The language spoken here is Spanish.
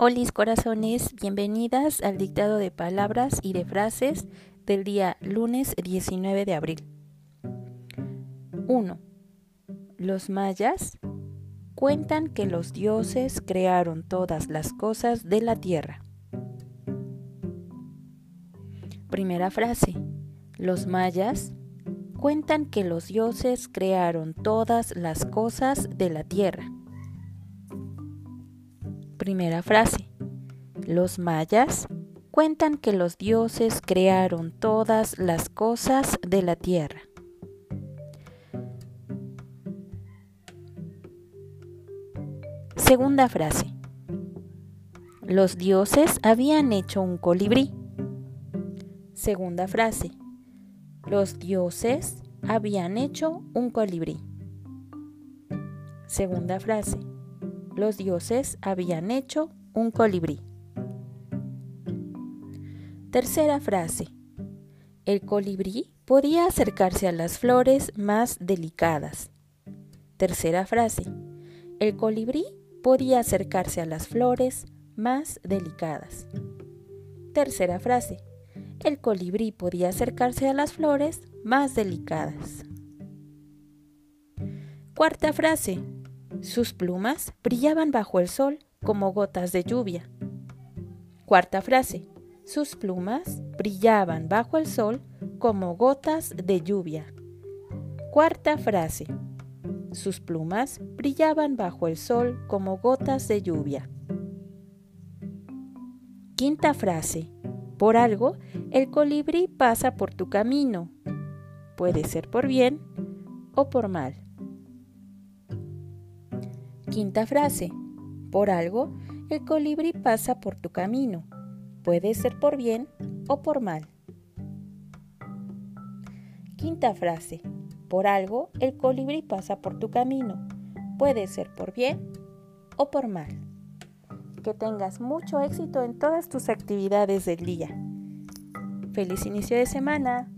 Hola corazones, bienvenidas al dictado de palabras y de frases del día lunes 19 de abril. 1. Los mayas cuentan que los dioses crearon todas las cosas de la tierra. Primera frase. Los mayas cuentan que los dioses crearon todas las cosas de la tierra. Primera frase. Los mayas cuentan que los dioses crearon todas las cosas de la tierra. Segunda frase. Los dioses habían hecho un colibrí. Segunda frase. Los dioses habían hecho un colibrí. Segunda frase los dioses habían hecho un colibrí. Tercera frase. El colibrí podía acercarse a las flores más delicadas. Tercera frase. El colibrí podía acercarse a las flores más delicadas. Tercera frase. El colibrí podía acercarse a las flores más delicadas. Cuarta frase. Sus plumas brillaban bajo el sol como gotas de lluvia. Cuarta frase. Sus plumas brillaban bajo el sol como gotas de lluvia. Cuarta frase. Sus plumas brillaban bajo el sol como gotas de lluvia. Quinta frase. Por algo, el colibrí pasa por tu camino. Puede ser por bien o por mal. Quinta frase. Por algo, el colibrí pasa por tu camino. Puede ser por bien o por mal. Quinta frase. Por algo, el colibrí pasa por tu camino. Puede ser por bien o por mal. Que tengas mucho éxito en todas tus actividades del día. Feliz inicio de semana.